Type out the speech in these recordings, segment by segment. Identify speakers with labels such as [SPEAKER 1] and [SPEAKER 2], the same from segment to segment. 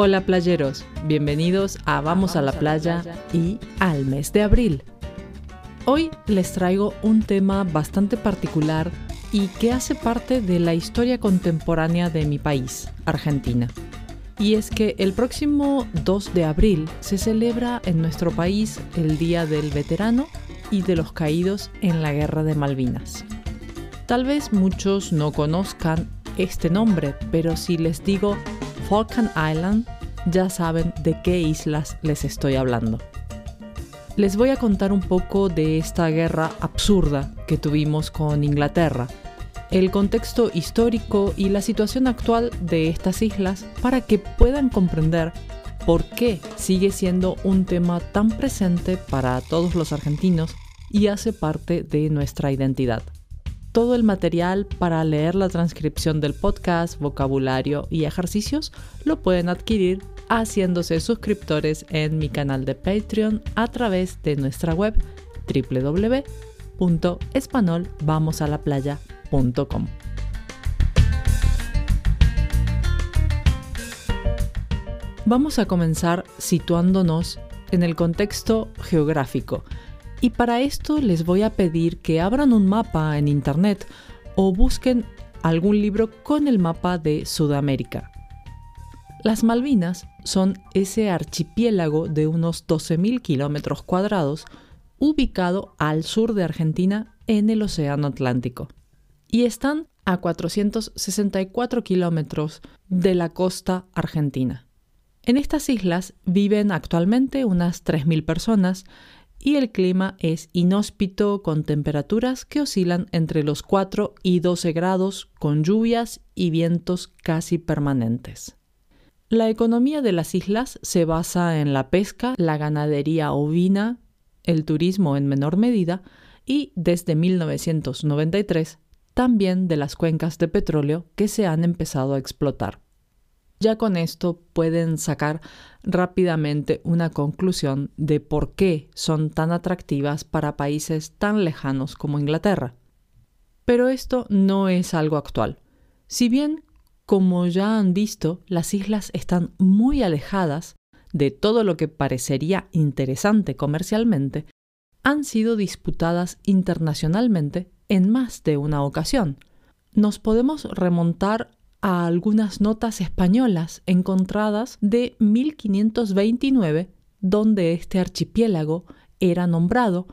[SPEAKER 1] Hola playeros, bienvenidos a Vamos a la playa y al mes de abril. Hoy les traigo un tema bastante particular y que hace parte de la historia contemporánea de mi país, Argentina. Y es que el próximo 2 de abril se celebra en nuestro país el Día del Veterano y de los Caídos en la Guerra de Malvinas. Tal vez muchos no conozcan este nombre, pero si les digo Falkland Island, ya saben de qué islas les estoy hablando. Les voy a contar un poco de esta guerra absurda que tuvimos con Inglaterra, el contexto histórico y la situación actual de estas islas para que puedan comprender por qué sigue siendo un tema tan presente para todos los argentinos y hace parte de nuestra identidad todo el material para leer la transcripción del podcast, vocabulario y ejercicios lo pueden adquirir haciéndose suscriptores en mi canal de Patreon a través de nuestra web www.espanolvamosalaplaya.com. Vamos a comenzar situándonos en el contexto geográfico y para esto les voy a pedir que abran un mapa en internet o busquen algún libro con el mapa de Sudamérica. Las Malvinas son ese archipiélago de unos 12.000 kilómetros cuadrados ubicado al sur de Argentina en el Océano Atlántico y están a 464 kilómetros de la costa argentina. En estas islas viven actualmente unas 3.000 personas y el clima es inhóspito con temperaturas que oscilan entre los 4 y 12 grados con lluvias y vientos casi permanentes. La economía de las islas se basa en la pesca, la ganadería ovina, el turismo en menor medida y desde 1993 también de las cuencas de petróleo que se han empezado a explotar. Ya con esto pueden sacar rápidamente una conclusión de por qué son tan atractivas para países tan lejanos como Inglaterra. Pero esto no es algo actual. Si bien, como ya han visto, las islas están muy alejadas de todo lo que parecería interesante comercialmente, han sido disputadas internacionalmente en más de una ocasión. Nos podemos remontar a algunas notas españolas encontradas de 1529, donde este archipiélago era nombrado,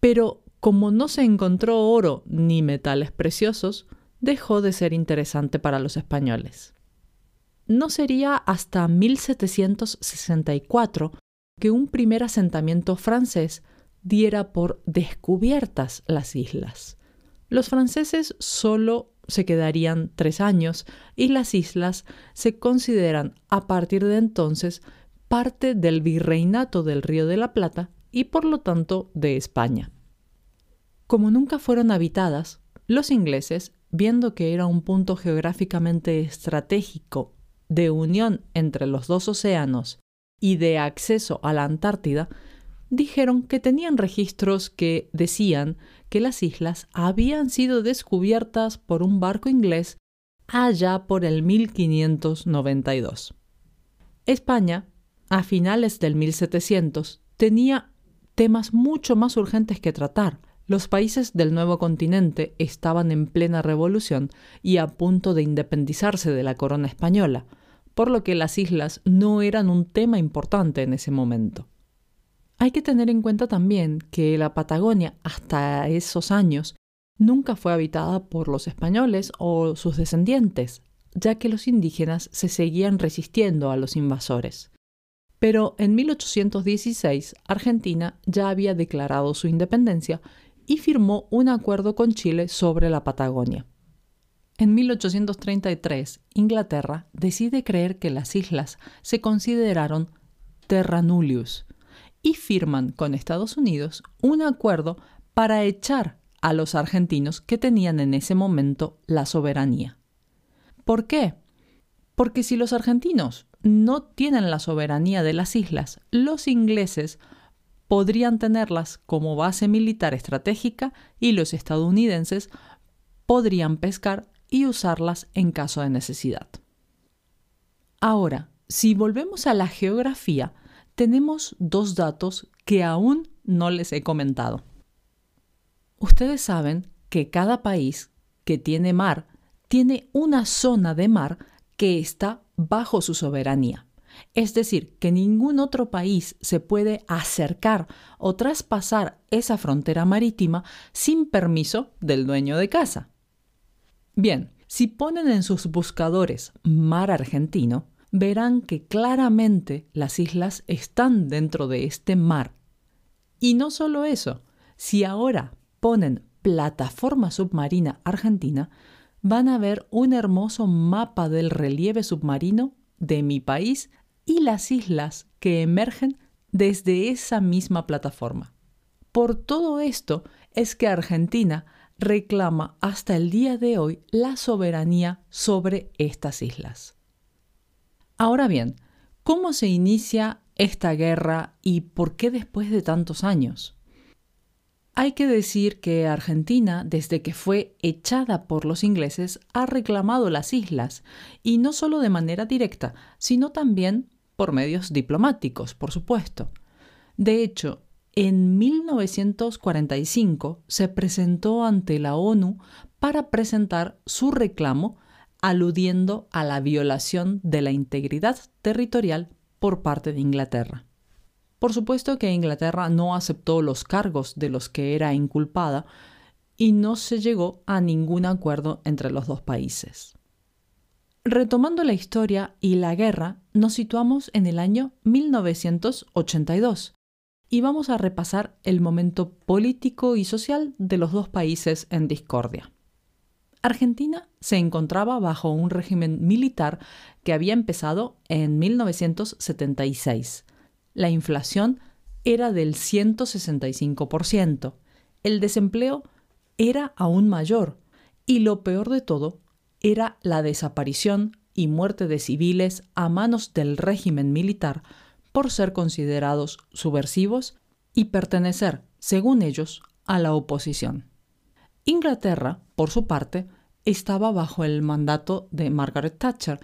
[SPEAKER 1] pero como no se encontró oro ni metales preciosos, dejó de ser interesante para los españoles. No sería hasta 1764 que un primer asentamiento francés diera por descubiertas las islas. Los franceses solo se quedarían tres años y las islas se consideran a partir de entonces parte del virreinato del Río de la Plata y por lo tanto de España. Como nunca fueron habitadas, los ingleses, viendo que era un punto geográficamente estratégico de unión entre los dos océanos y de acceso a la Antártida, dijeron que tenían registros que decían que las islas habían sido descubiertas por un barco inglés allá por el 1592. España, a finales del 1700, tenía temas mucho más urgentes que tratar. Los países del nuevo continente estaban en plena revolución y a punto de independizarse de la corona española, por lo que las islas no eran un tema importante en ese momento. Hay que tener en cuenta también que la Patagonia hasta esos años nunca fue habitada por los españoles o sus descendientes, ya que los indígenas se seguían resistiendo a los invasores. Pero en 1816 Argentina ya había declarado su independencia y firmó un acuerdo con Chile sobre la Patagonia. En 1833, Inglaterra decide creer que las islas se consideraron terra nullius, y firman con Estados Unidos un acuerdo para echar a los argentinos que tenían en ese momento la soberanía. ¿Por qué? Porque si los argentinos no tienen la soberanía de las islas, los ingleses podrían tenerlas como base militar estratégica y los estadounidenses podrían pescar y usarlas en caso de necesidad. Ahora, si volvemos a la geografía, tenemos dos datos que aún no les he comentado. Ustedes saben que cada país que tiene mar tiene una zona de mar que está bajo su soberanía. Es decir, que ningún otro país se puede acercar o traspasar esa frontera marítima sin permiso del dueño de casa. Bien, si ponen en sus buscadores mar argentino, verán que claramente las islas están dentro de este mar. Y no solo eso, si ahora ponen plataforma submarina argentina, van a ver un hermoso mapa del relieve submarino de mi país y las islas que emergen desde esa misma plataforma. Por todo esto es que Argentina reclama hasta el día de hoy la soberanía sobre estas islas. Ahora bien, ¿cómo se inicia esta guerra y por qué después de tantos años? Hay que decir que Argentina, desde que fue echada por los ingleses, ha reclamado las islas, y no solo de manera directa, sino también por medios diplomáticos, por supuesto. De hecho, en 1945 se presentó ante la ONU para presentar su reclamo aludiendo a la violación de la integridad territorial por parte de Inglaterra. Por supuesto que Inglaterra no aceptó los cargos de los que era inculpada y no se llegó a ningún acuerdo entre los dos países. Retomando la historia y la guerra, nos situamos en el año 1982 y vamos a repasar el momento político y social de los dos países en discordia. Argentina se encontraba bajo un régimen militar que había empezado en 1976. La inflación era del 165%, el desempleo era aún mayor y lo peor de todo era la desaparición y muerte de civiles a manos del régimen militar por ser considerados subversivos y pertenecer, según ellos, a la oposición. Inglaterra, por su parte, estaba bajo el mandato de Margaret Thatcher,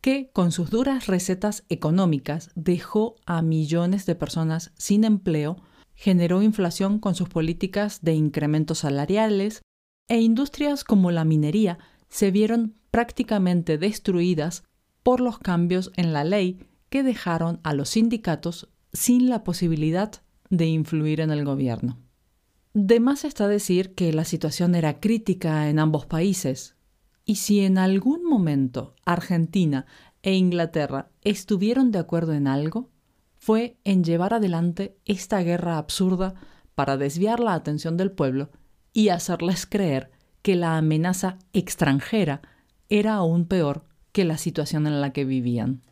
[SPEAKER 1] que con sus duras recetas económicas dejó a millones de personas sin empleo, generó inflación con sus políticas de incrementos salariales e industrias como la minería se vieron prácticamente destruidas por los cambios en la ley que dejaron a los sindicatos sin la posibilidad de influir en el gobierno. De más está decir que la situación era crítica en ambos países, y si en algún momento Argentina e Inglaterra estuvieron de acuerdo en algo, fue en llevar adelante esta guerra absurda para desviar la atención del pueblo y hacerles creer que la amenaza extranjera era aún peor que la situación en la que vivían.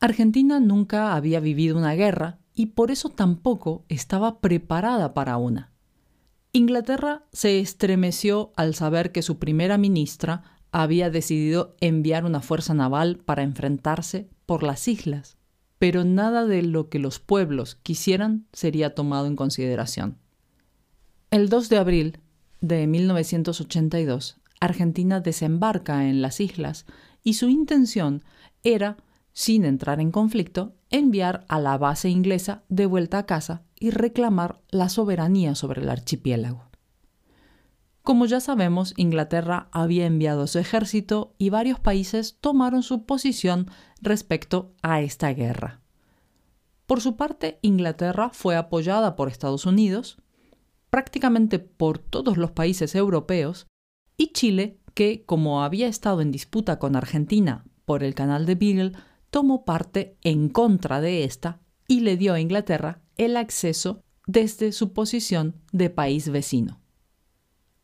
[SPEAKER 1] Argentina nunca había vivido una guerra y por eso tampoco estaba preparada para una. Inglaterra se estremeció al saber que su primera ministra había decidido enviar una fuerza naval para enfrentarse por las islas, pero nada de lo que los pueblos quisieran sería tomado en consideración. El 2 de abril de 1982, Argentina desembarca en las islas y su intención era, sin entrar en conflicto, enviar a la base inglesa de vuelta a casa y reclamar la soberanía sobre el archipiélago. Como ya sabemos, Inglaterra había enviado su ejército y varios países tomaron su posición respecto a esta guerra. Por su parte, Inglaterra fue apoyada por Estados Unidos, prácticamente por todos los países europeos, y Chile, que, como había estado en disputa con Argentina por el canal de Beagle, tomó parte en contra de esta y le dio a Inglaterra el acceso desde su posición de país vecino.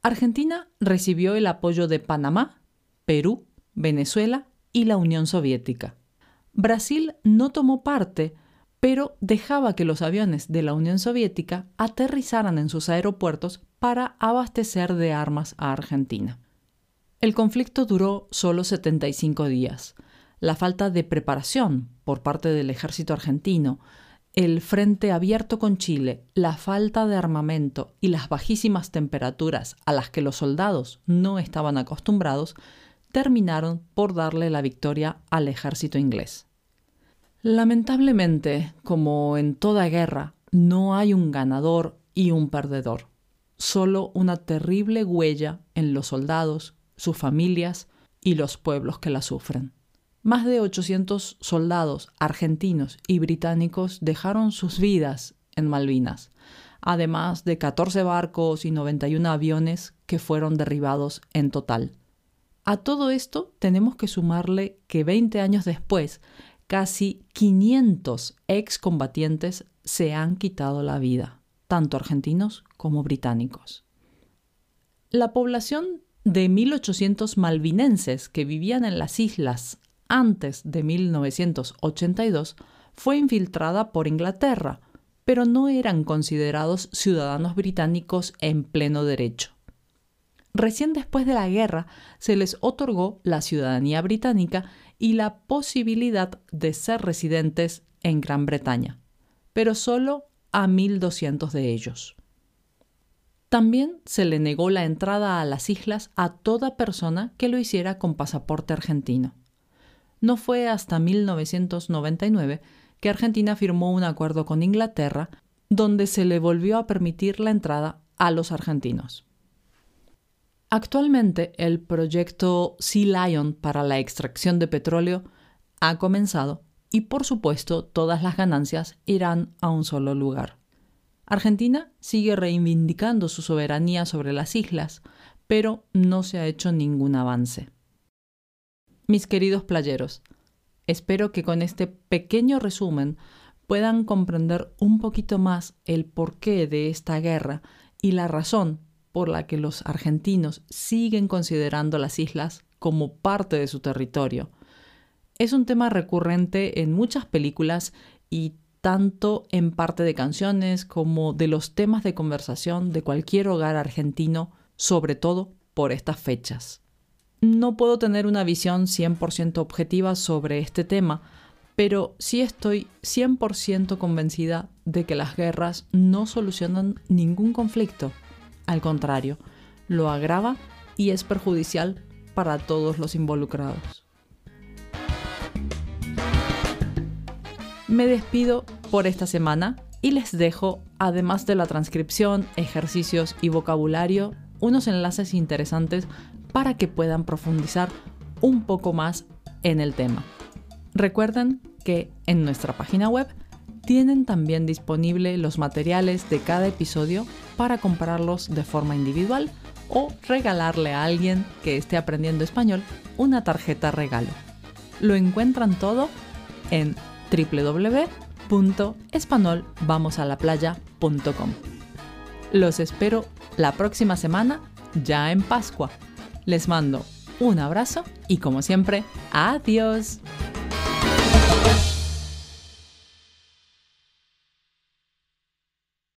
[SPEAKER 1] Argentina recibió el apoyo de Panamá, Perú, Venezuela y la Unión Soviética. Brasil no tomó parte, pero dejaba que los aviones de la Unión Soviética aterrizaran en sus aeropuertos para abastecer de armas a Argentina. El conflicto duró solo 75 días. La falta de preparación por parte del ejército argentino, el frente abierto con Chile, la falta de armamento y las bajísimas temperaturas a las que los soldados no estaban acostumbrados terminaron por darle la victoria al ejército inglés. Lamentablemente, como en toda guerra, no hay un ganador y un perdedor, solo una terrible huella en los soldados, sus familias y los pueblos que la sufren. Más de 800 soldados argentinos y británicos dejaron sus vidas en Malvinas, además de 14 barcos y 91 aviones que fueron derribados en total. A todo esto tenemos que sumarle que 20 años después, casi 500 excombatientes se han quitado la vida, tanto argentinos como británicos. La población de 1.800 malvinenses que vivían en las islas antes de 1982 fue infiltrada por Inglaterra, pero no eran considerados ciudadanos británicos en pleno derecho. Recién después de la guerra se les otorgó la ciudadanía británica y la posibilidad de ser residentes en Gran Bretaña, pero solo a 1.200 de ellos. También se le negó la entrada a las islas a toda persona que lo hiciera con pasaporte argentino. No fue hasta 1999 que Argentina firmó un acuerdo con Inglaterra donde se le volvió a permitir la entrada a los argentinos. Actualmente el proyecto Sea Lion para la extracción de petróleo ha comenzado y por supuesto todas las ganancias irán a un solo lugar. Argentina sigue reivindicando su soberanía sobre las islas, pero no se ha hecho ningún avance. Mis queridos playeros, espero que con este pequeño resumen puedan comprender un poquito más el porqué de esta guerra y la razón por la que los argentinos siguen considerando las islas como parte de su territorio. Es un tema recurrente en muchas películas y tanto en parte de canciones como de los temas de conversación de cualquier hogar argentino, sobre todo por estas fechas. No puedo tener una visión 100% objetiva sobre este tema, pero sí estoy 100% convencida de que las guerras no solucionan ningún conflicto al contrario, lo agrava y es perjudicial para todos los involucrados. Me despido por esta semana y les dejo, además de la transcripción, ejercicios y vocabulario, unos enlaces interesantes para que puedan profundizar un poco más en el tema. Recuerden que en nuestra página web tienen también disponible los materiales de cada episodio para comprarlos de forma individual o regalarle a alguien que esté aprendiendo español una tarjeta regalo. Lo encuentran todo en www.espanolvamosalaplaya.com. Los espero la próxima semana, ya en Pascua. Les mando un abrazo y como siempre, adiós.